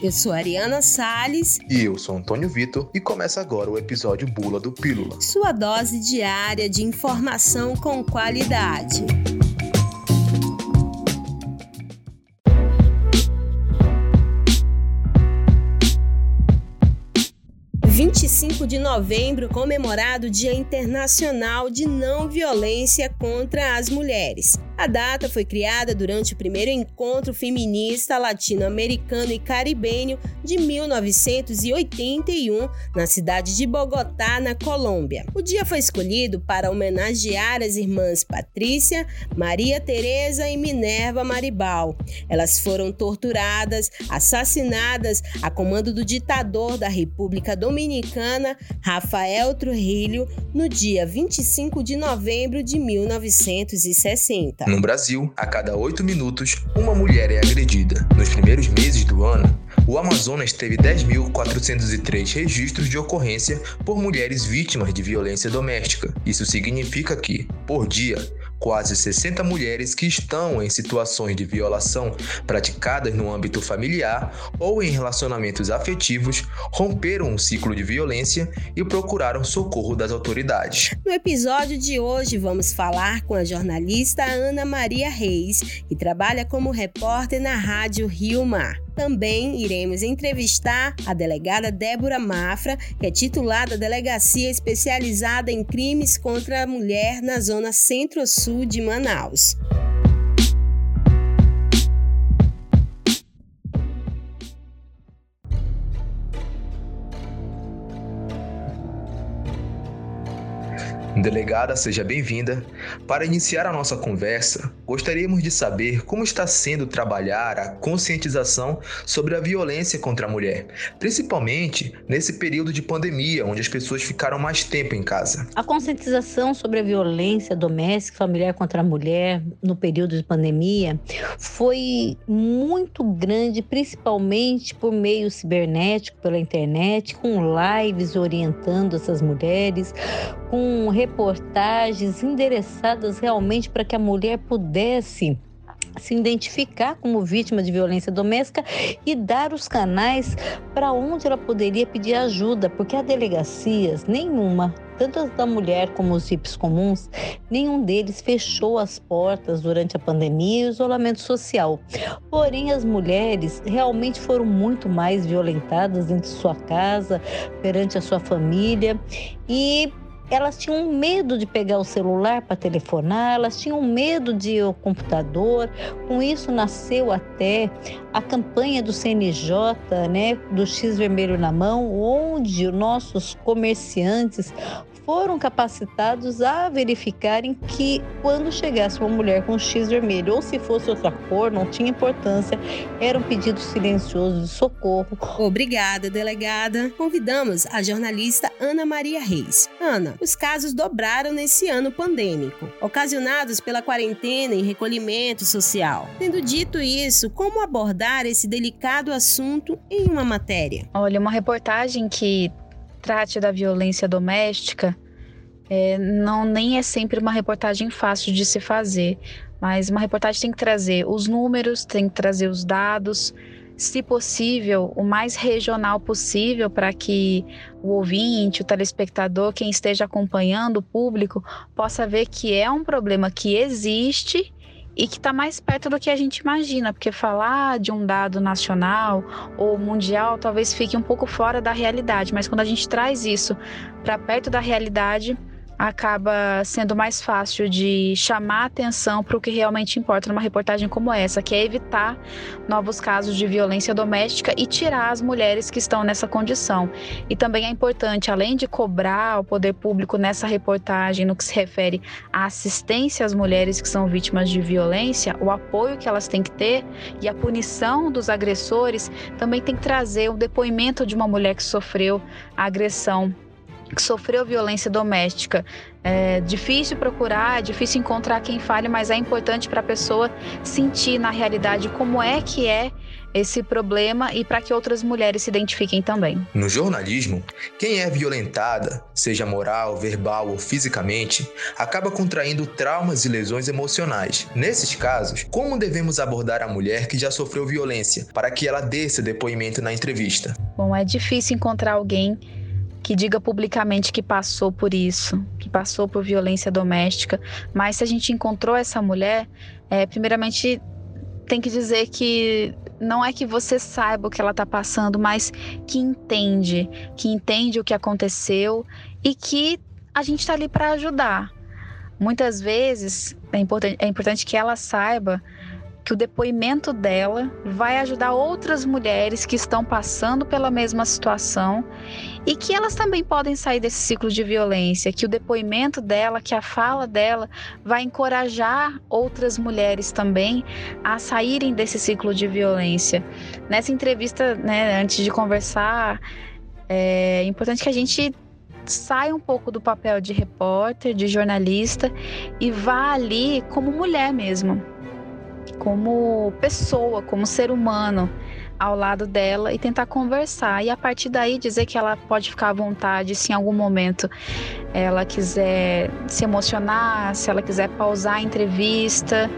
Eu sou Ariana Sales. E eu sou Antônio Vitor. E começa agora o episódio Bula do Pílula. Sua dose diária de informação com qualidade. 25 de novembro, comemorado o Dia Internacional de Não Violência contra as Mulheres. A data foi criada durante o primeiro encontro feminista latino-americano e caribenho de 1981 na cidade de Bogotá, na Colômbia. O dia foi escolhido para homenagear as irmãs Patrícia, Maria Teresa e Minerva Maribal. Elas foram torturadas, assassinadas a comando do ditador da República Dominicana, Rafael Trujillo, no dia 25 de novembro de 1960. No Brasil, a cada oito minutos, uma mulher é agredida. Nos primeiros meses do ano, o Amazonas teve 10.403 registros de ocorrência por mulheres vítimas de violência doméstica. Isso significa que, por dia, quase 60 mulheres que estão em situações de violação praticadas no âmbito familiar ou em relacionamentos afetivos romperam um ciclo de violência e procuraram socorro das autoridades. No episódio de hoje, vamos falar com a jornalista Ana Maria Reis, que trabalha como repórter na Rádio Rio Mar. Também iremos entrevistar a delegada Débora Mafra, que é titular da Delegacia Especializada em Crimes contra a Mulher na Zona Centro-Sul de Manaus. Delegada, seja bem-vinda. Para iniciar a nossa conversa, gostaríamos de saber como está sendo trabalhar a conscientização sobre a violência contra a mulher, principalmente nesse período de pandemia, onde as pessoas ficaram mais tempo em casa. A conscientização sobre a violência doméstica e familiar contra a mulher no período de pandemia foi muito grande, principalmente por meio cibernético, pela internet, com lives orientando essas mulheres, com reportagens endereçadas realmente para que a mulher pudesse se identificar como vítima de violência doméstica e dar os canais para onde ela poderia pedir ajuda, porque há delegacias, nenhuma, tanto as da mulher como os VIPs comuns, nenhum deles fechou as portas durante a pandemia e o isolamento social. Porém, as mulheres realmente foram muito mais violentadas dentro de sua casa, perante a sua família e elas tinham medo de pegar o celular para telefonar, elas tinham medo de ir ao computador. Com isso nasceu até a campanha do CNJ, né, do X vermelho na mão, onde nossos comerciantes foram capacitados a verificarem que quando chegasse uma mulher com X vermelho ou se fosse outra cor, não tinha importância, era um pedido silencioso de socorro. Obrigada, delegada. Convidamos a jornalista Ana Maria Reis. Ana, os casos dobraram nesse ano pandêmico, ocasionados pela quarentena e recolhimento social. Tendo dito isso, como abordar esse delicado assunto em uma matéria? Olha, uma reportagem que trate da violência doméstica, é, não nem é sempre uma reportagem fácil de se fazer, mas uma reportagem tem que trazer os números, tem que trazer os dados, se possível, o mais regional possível para que o ouvinte, o telespectador, quem esteja acompanhando, o público, possa ver que é um problema que existe e que está mais perto do que a gente imagina, porque falar de um dado nacional ou mundial talvez fique um pouco fora da realidade, mas quando a gente traz isso para perto da realidade, acaba sendo mais fácil de chamar atenção para o que realmente importa numa reportagem como essa, que é evitar novos casos de violência doméstica e tirar as mulheres que estão nessa condição. E também é importante, além de cobrar o poder público nessa reportagem no que se refere à assistência às mulheres que são vítimas de violência, o apoio que elas têm que ter e a punição dos agressores, também tem que trazer o depoimento de uma mulher que sofreu a agressão que sofreu violência doméstica. É difícil procurar, é difícil encontrar quem fale, mas é importante para a pessoa sentir na realidade como é que é esse problema e para que outras mulheres se identifiquem também. No jornalismo, quem é violentada, seja moral, verbal ou fisicamente, acaba contraindo traumas e lesões emocionais. Nesses casos, como devemos abordar a mulher que já sofreu violência para que ela dê esse depoimento na entrevista? Bom, é difícil encontrar alguém que diga publicamente que passou por isso, que passou por violência doméstica. Mas se a gente encontrou essa mulher, é, primeiramente tem que dizer que não é que você saiba o que ela está passando, mas que entende, que entende o que aconteceu e que a gente está ali para ajudar. Muitas vezes é importante, é importante que ela saiba que o depoimento dela vai ajudar outras mulheres que estão passando pela mesma situação e que elas também podem sair desse ciclo de violência, que o depoimento dela, que a fala dela vai encorajar outras mulheres também a saírem desse ciclo de violência. Nessa entrevista, né, antes de conversar, é importante que a gente saia um pouco do papel de repórter, de jornalista e vá ali como mulher mesmo como pessoa, como ser humano ao lado dela e tentar conversar. E a partir daí dizer que ela pode ficar à vontade se em algum momento ela quiser se emocionar, se ela quiser pausar a entrevista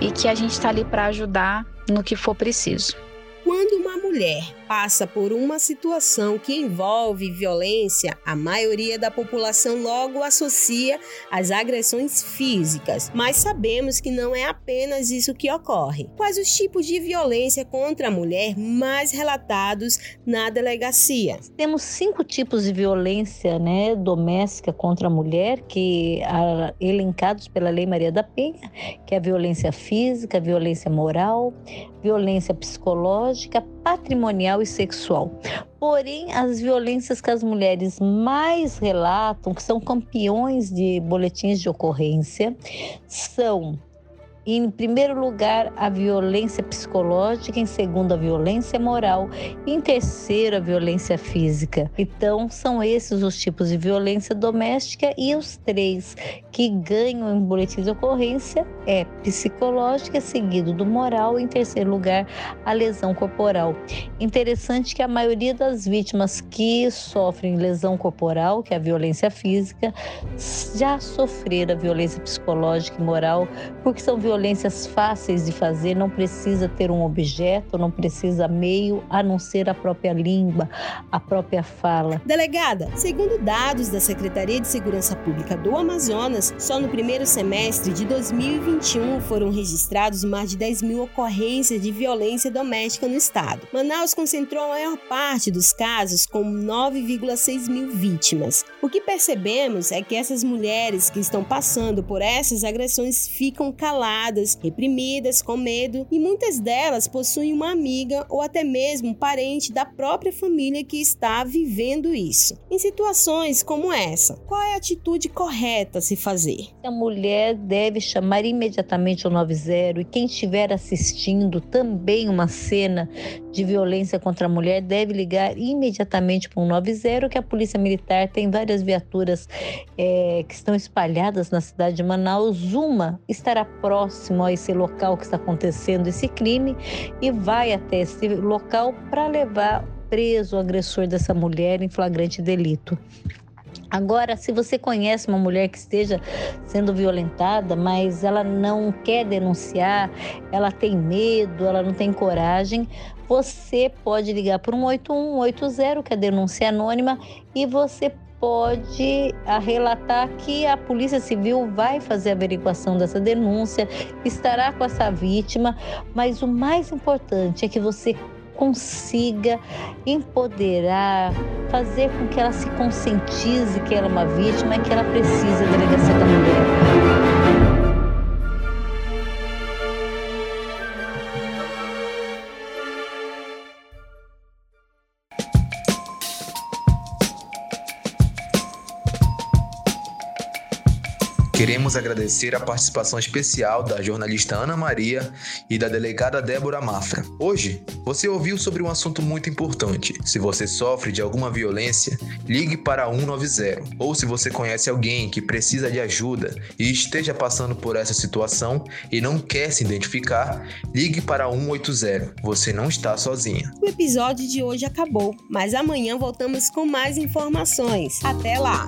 e que a gente está ali para ajudar no que for preciso. Quando uma mulher passa por uma situação que envolve violência, a maioria da população logo associa as agressões físicas, mas sabemos que não é apenas isso que ocorre. Quais os tipos de violência contra a mulher mais relatados na delegacia? Temos cinco tipos de violência né, doméstica contra a mulher, que a, elencados pela Lei Maria da Penha, que é a violência física, violência moral, violência psicológica, patrimonial e sexual. Porém, as violências que as mulheres mais relatam, que são campeões de boletins de ocorrência, são em primeiro lugar, a violência psicológica, em segundo, a violência moral, em terceiro, a violência física. Então, são esses os tipos de violência doméstica e os três que ganham em boletim de ocorrência é psicológica, seguido do moral, em terceiro lugar, a lesão corporal. Interessante que a maioria das vítimas que sofrem lesão corporal, que é a violência física, já sofreram a violência psicológica e moral, porque são violências fáceis de fazer, não precisa ter um objeto, não precisa meio a não ser a própria língua, a própria fala. Delegada, segundo dados da Secretaria de Segurança Pública do Amazonas, só no primeiro semestre de 2021 foram registrados mais de 10 mil ocorrências de violência doméstica no estado. Manaus concentrou a maior parte dos casos, com 9,6 mil vítimas. O que percebemos é que essas mulheres que estão passando por essas agressões ficam caladas reprimidas, com medo, e muitas delas possuem uma amiga ou até mesmo um parente da própria família que está vivendo isso. Em situações como essa, qual é a atitude correta a se fazer? A mulher deve chamar imediatamente o 90 e quem estiver assistindo também uma cena de violência contra a mulher deve ligar imediatamente para o 90 que a Polícia Militar tem várias viaturas é, que estão espalhadas na cidade de Manaus. Uma estará próxima próximo a esse local que está acontecendo esse crime e vai até esse local para levar preso o agressor dessa mulher em flagrante delito. Agora, se você conhece uma mulher que esteja sendo violentada, mas ela não quer denunciar, ela tem medo, ela não tem coragem, você pode ligar para um 8180, que é a denúncia anônima, e você pode relatar que a Polícia Civil vai fazer a averiguação dessa denúncia, estará com essa vítima, mas o mais importante é que você consiga empoderar, fazer com que ela se conscientize que ela é uma vítima e que ela precisa da delegacia da mulher. Queremos agradecer a participação especial da jornalista Ana Maria e da delegada Débora Mafra. Hoje, você ouviu sobre um assunto muito importante. Se você sofre de alguma violência, ligue para 190. Ou se você conhece alguém que precisa de ajuda e esteja passando por essa situação e não quer se identificar, ligue para 180. Você não está sozinha. O episódio de hoje acabou, mas amanhã voltamos com mais informações. Até lá!